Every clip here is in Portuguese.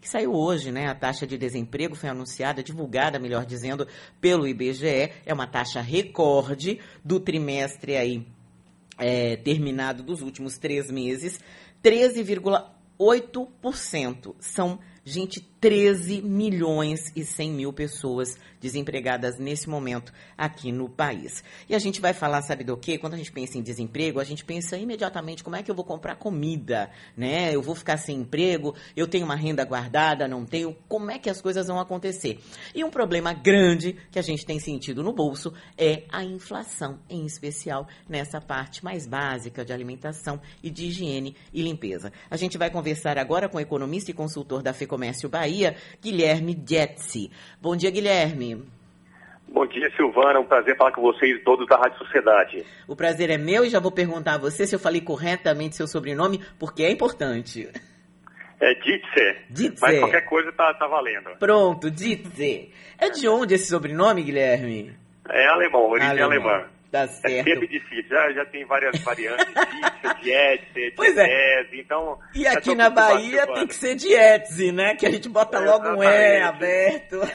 que saiu hoje, né? A taxa de desemprego foi anunciada, divulgada, melhor dizendo, pelo IBGE. É uma taxa recorde do trimestre aí é, terminado dos últimos três meses, 13,8%. São Gente, 13 milhões e 100 mil pessoas desempregadas nesse momento aqui no país. E a gente vai falar, sabe do quê? Quando a gente pensa em desemprego, a gente pensa imediatamente como é que eu vou comprar comida, né? Eu vou ficar sem emprego, eu tenho uma renda guardada, não tenho, como é que as coisas vão acontecer? E um problema grande que a gente tem sentido no bolso é a inflação, em especial nessa parte mais básica de alimentação e de higiene e limpeza. A gente vai conversar agora com o economista e consultor da FEC Comércio Bahia, Guilherme Jetsi. Bom dia, Guilherme. Bom dia, Silvana. É um prazer falar com vocês todos da Rádio Sociedade. O prazer é meu e já vou perguntar a você se eu falei corretamente seu sobrenome, porque é importante. É Ditze. Ditze. Mas qualquer coisa tá, tá valendo. Pronto, Ditze. É de onde esse sobrenome, Guilherme? É alemão, origem alemão. alemã. Tá certo. É sempre difícil, já, já tem várias variantes, Dietze, pois é. então... E aqui na Bahia tem que ser Dietze, né? Que a gente bota é, logo um E aberto.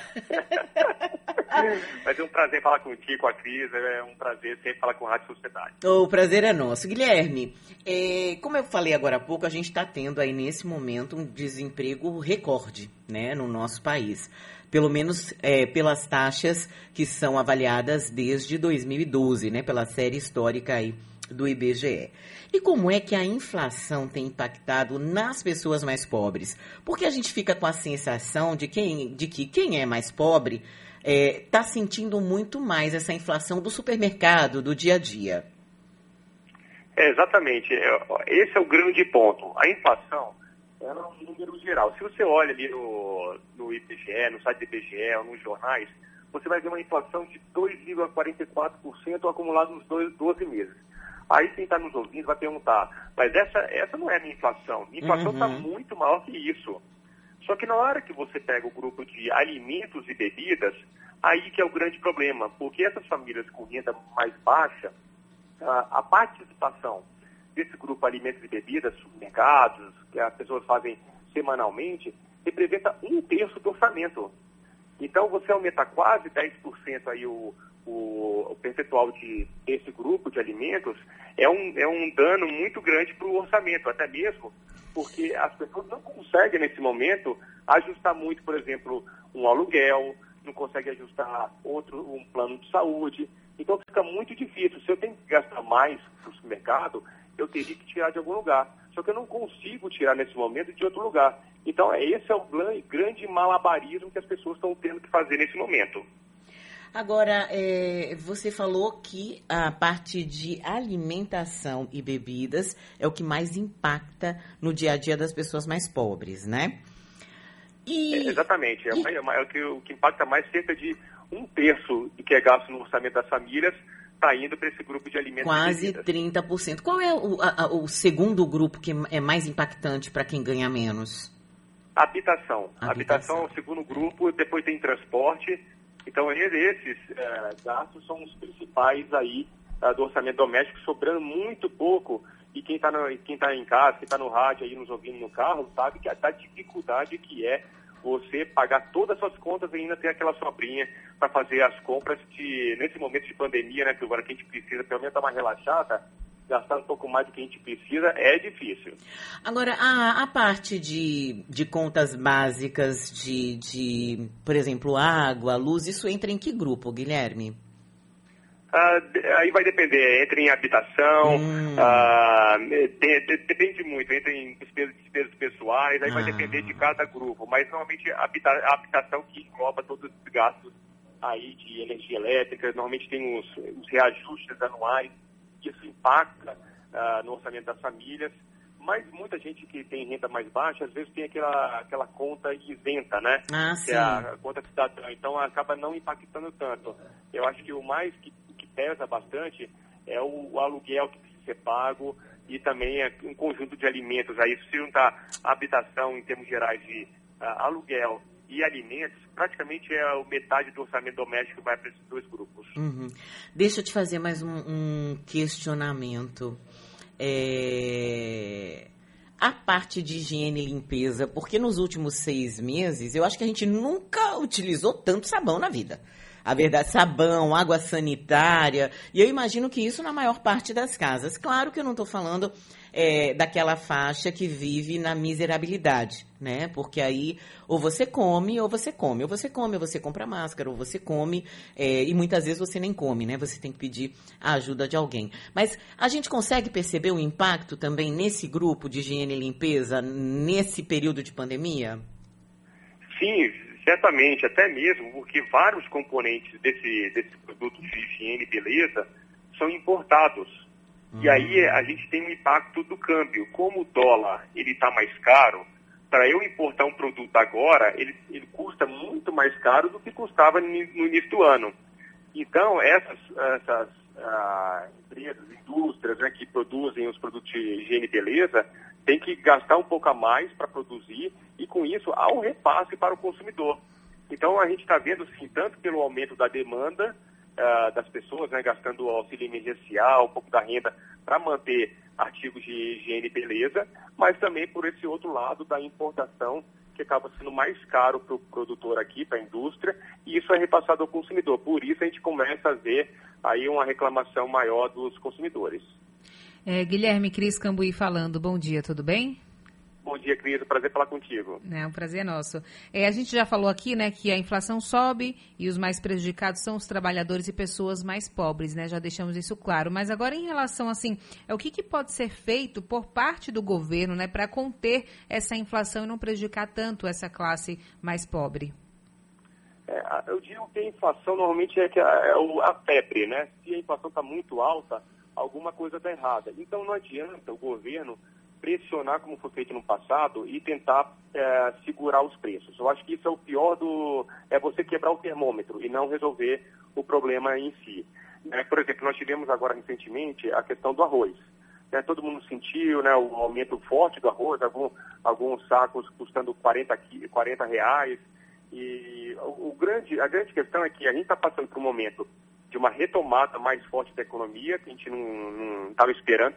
Mas é um prazer falar contigo, com a Cris, é um prazer sempre falar com a Rádio Sociedade. O prazer é nosso. Guilherme, é, como eu falei agora há pouco, a gente está tendo aí nesse momento um desemprego recorde, né, no nosso país pelo menos é, pelas taxas que são avaliadas desde 2012, né, pela série histórica aí do IBGE. E como é que a inflação tem impactado nas pessoas mais pobres? Porque a gente fica com a sensação de, quem, de que quem é mais pobre está é, tá sentindo muito mais essa inflação do supermercado, do dia a dia. É, exatamente. É, esse é o grande ponto. A inflação era um número geral. Se você olha ali no, no IBGE, no site do IBGE ou nos jornais, você vai ver uma inflação de 2,44% acumulado nos dois, 12 meses. Aí quem está nos ouvindo vai perguntar, mas essa, essa não é a minha inflação. Minha inflação está uhum. muito maior que isso. Só que na hora que você pega o grupo de alimentos e bebidas, aí que é o grande problema, porque essas famílias com renda mais baixa, a participação desse grupo alimentos e bebidas, supermercados, que as pessoas fazem semanalmente, representa um terço do orçamento. Então, você aumenta quase 10% aí o, o, o percentual de, desse grupo de alimentos, é um, é um dano muito grande para o orçamento, até mesmo porque as pessoas não conseguem, nesse momento, ajustar muito, por exemplo, um aluguel, não conseguem ajustar outro, um plano de saúde. Então, fica muito difícil. Se eu tenho que gastar mais no supermercado, eu teria que tirar de algum lugar. Só que eu não consigo tirar nesse momento de outro lugar. Então, é, esse é o grande malabarismo que as pessoas estão tendo que fazer nesse momento. Agora, é, você falou que a parte de alimentação e bebidas é o que mais impacta no dia a dia das pessoas mais pobres, né? E... É, exatamente. É, e... é, é, o, que, o que impacta mais cerca de um terço do que é gasto no orçamento das famílias está indo para esse grupo de alimentos. Quase 30%. Qual é o, a, o segundo grupo que é mais impactante para quem ganha menos? Habitação. Habitação. Habitação é o segundo grupo, depois tem transporte. Então, esses é, gastos são os principais aí é, do orçamento doméstico, sobrando muito pouco. E quem está tá em casa, quem está no rádio aí nos ouvindo no carro, sabe que a, a dificuldade que é você pagar todas as suas contas e ainda ter aquela sobrinha para fazer as compras que, nesse momento de pandemia, né, Silvana, que a gente precisa pelo menos dar uma relaxada, gastar um pouco mais do que a gente precisa é difícil. Agora, a, a parte de, de contas básicas de, de, por exemplo, água, luz, isso entra em que grupo, Guilherme? Ah, aí vai depender, entra em habitação, hum. ah, de, de, depende muito, entra em despesas, despesas pessoais, aí ah. vai depender de cada grupo, mas normalmente a, habita, a habitação que engloba todos os gastos aí de energia elétrica, normalmente tem os, os reajustes anuais, isso impacta ah, no orçamento das famílias, mas muita gente que tem renda mais baixa, às vezes tem aquela, aquela conta isenta, né? Ah, que é a conta cidadã, então acaba não impactando tanto. Eu acho que o mais que pesa bastante é o, o aluguel que precisa ser pago e também é um conjunto de alimentos. Aí, se juntar habitação em termos gerais de uh, aluguel e alimentos, praticamente é metade do orçamento doméstico vai para esses dois grupos. Uhum. Deixa eu te fazer mais um, um questionamento. É... a parte de higiene e limpeza, porque nos últimos seis meses eu acho que a gente nunca utilizou tanto sabão na vida. A verdade, sabão, água sanitária, e eu imagino que isso na maior parte das casas. Claro que eu não estou falando é, daquela faixa que vive na miserabilidade, né? Porque aí ou você come ou você come, ou você come ou você compra máscara, ou você come é, e muitas vezes você nem come, né? Você tem que pedir a ajuda de alguém. Mas a gente consegue perceber o impacto também nesse grupo de higiene e limpeza nesse período de pandemia? Sim, certamente, até mesmo porque vários componentes desse, desse produto de higiene e beleza são importados. E aí a gente tem um impacto do câmbio. Como o dólar ele está mais caro, para eu importar um produto agora, ele, ele custa muito mais caro do que custava no, no início do ano. Então, essas, essas ah, empresas, indústrias né, que produzem os produtos de higiene e beleza, tem que gastar um pouco a mais para produzir e, com isso, há um repasse para o consumidor. Então, a gente está vendo, sim, tanto pelo aumento da demanda, uh, das pessoas, né, gastando auxílio emergencial, um pouco da renda para manter artigos de higiene e beleza, mas também por esse outro lado da importação, que acaba sendo mais caro para o produtor aqui, para a indústria, e isso é repassado ao consumidor. Por isso a gente começa a ver aí uma reclamação maior dos consumidores. É, Guilherme Cris Cambuí falando, bom dia, tudo bem? Bom dia, Cris. Prazer falar contigo. É, um prazer é nosso. É, a gente já falou aqui, né, que a inflação sobe e os mais prejudicados são os trabalhadores e pessoas mais pobres, né? Já deixamos isso claro. Mas agora, em relação, assim, é o que, que pode ser feito por parte do governo, né, para conter essa inflação e não prejudicar tanto essa classe mais pobre? É, eu digo que a inflação normalmente é, que a, é a febre, né? Se a inflação está muito alta, alguma coisa está errada. Então não adianta o governo pressionar como foi feito no passado e tentar é, segurar os preços. Eu acho que isso é o pior do. é você quebrar o termômetro e não resolver o problema em si. É, por exemplo, nós tivemos agora recentemente a questão do arroz. É, todo mundo sentiu né, o aumento forte do arroz, algum, alguns sacos custando 40, 40 reais. E o, o grande, a grande questão é que a gente está passando por um momento de uma retomada mais forte da economia, que a gente não estava esperando,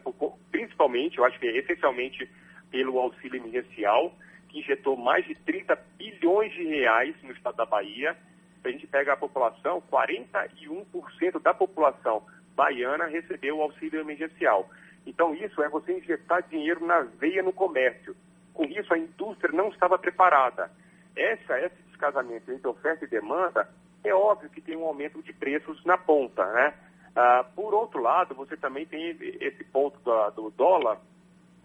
principalmente, eu acho que é essencialmente pelo auxílio emergencial, que injetou mais de 30 bilhões de reais no estado da Bahia. Se a gente pega a população, 41% da população baiana recebeu o auxílio emergencial. Então, isso é você injetar dinheiro na veia no comércio. Com isso, a indústria não estava preparada. Essa, esse descasamento entre oferta e demanda é óbvio que tem um aumento de preços na ponta, né? Ah, por outro lado, você também tem esse ponto do, do dólar,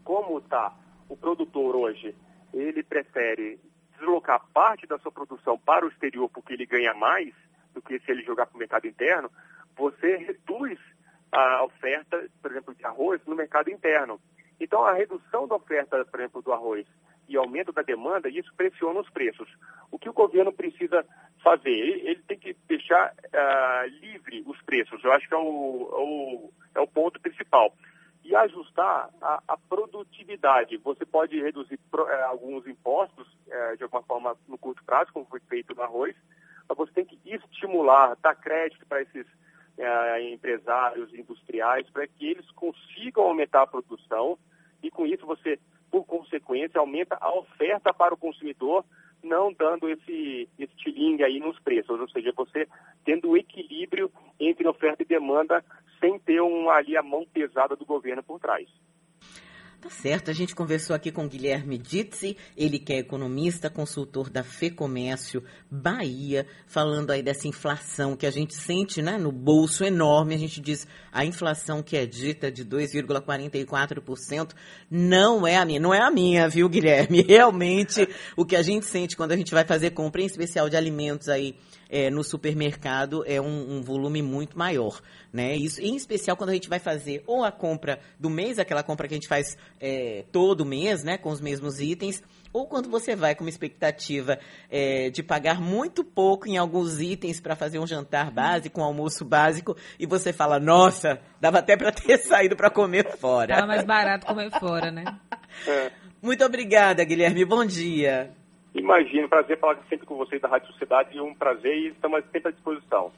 como está o produtor hoje, ele prefere deslocar parte da sua produção para o exterior porque ele ganha mais do que se ele jogar para o mercado interno, você reduz a oferta, por exemplo, de arroz no mercado interno. Então, a redução da oferta, por exemplo, do arroz e aumento da demanda, isso pressiona os preços. O que o governo precisa fazer? Ele, tem que deixar uh, livre os preços, eu acho que é o, o, é o ponto principal. E ajustar a, a produtividade. Você pode reduzir pro, uh, alguns impostos, uh, de alguma forma, no curto prazo, como foi feito no arroz, mas você tem que estimular, dar crédito para esses empresários industriais, para que eles consigam aumentar a produção, e com isso você por consequência, aumenta a oferta para o consumidor, não dando esse, esse tilingue aí nos preços, ou seja, você tendo o equilíbrio entre oferta e demanda sem ter um, ali a mão pesada do governo por trás. Tá certo, a gente conversou aqui com Guilherme Ditzi, ele que é economista, consultor da FEComércio Bahia, falando aí dessa inflação que a gente sente né, no bolso enorme. A gente diz a inflação que é dita de 2,44% não é a minha. Não é a minha, viu, Guilherme? Realmente, o que a gente sente quando a gente vai fazer compra, em especial de alimentos aí é, no supermercado é um, um, volume muito maior, né? Isso, em especial quando a gente vai fazer ou a compra do mês, aquela compra que a gente faz é, todo mês, né, com os mesmos itens, ou quando você vai com uma expectativa é, de pagar muito pouco em alguns itens para fazer um jantar básico, um almoço básico, e você fala, nossa, dava até para ter saído para comer fora. Era mais barato comer fora, né? Muito obrigada, Guilherme. Bom dia. Imagino, prazer falar sempre com vocês da Rádio Sociedade, um prazer e estamos sempre à disposição.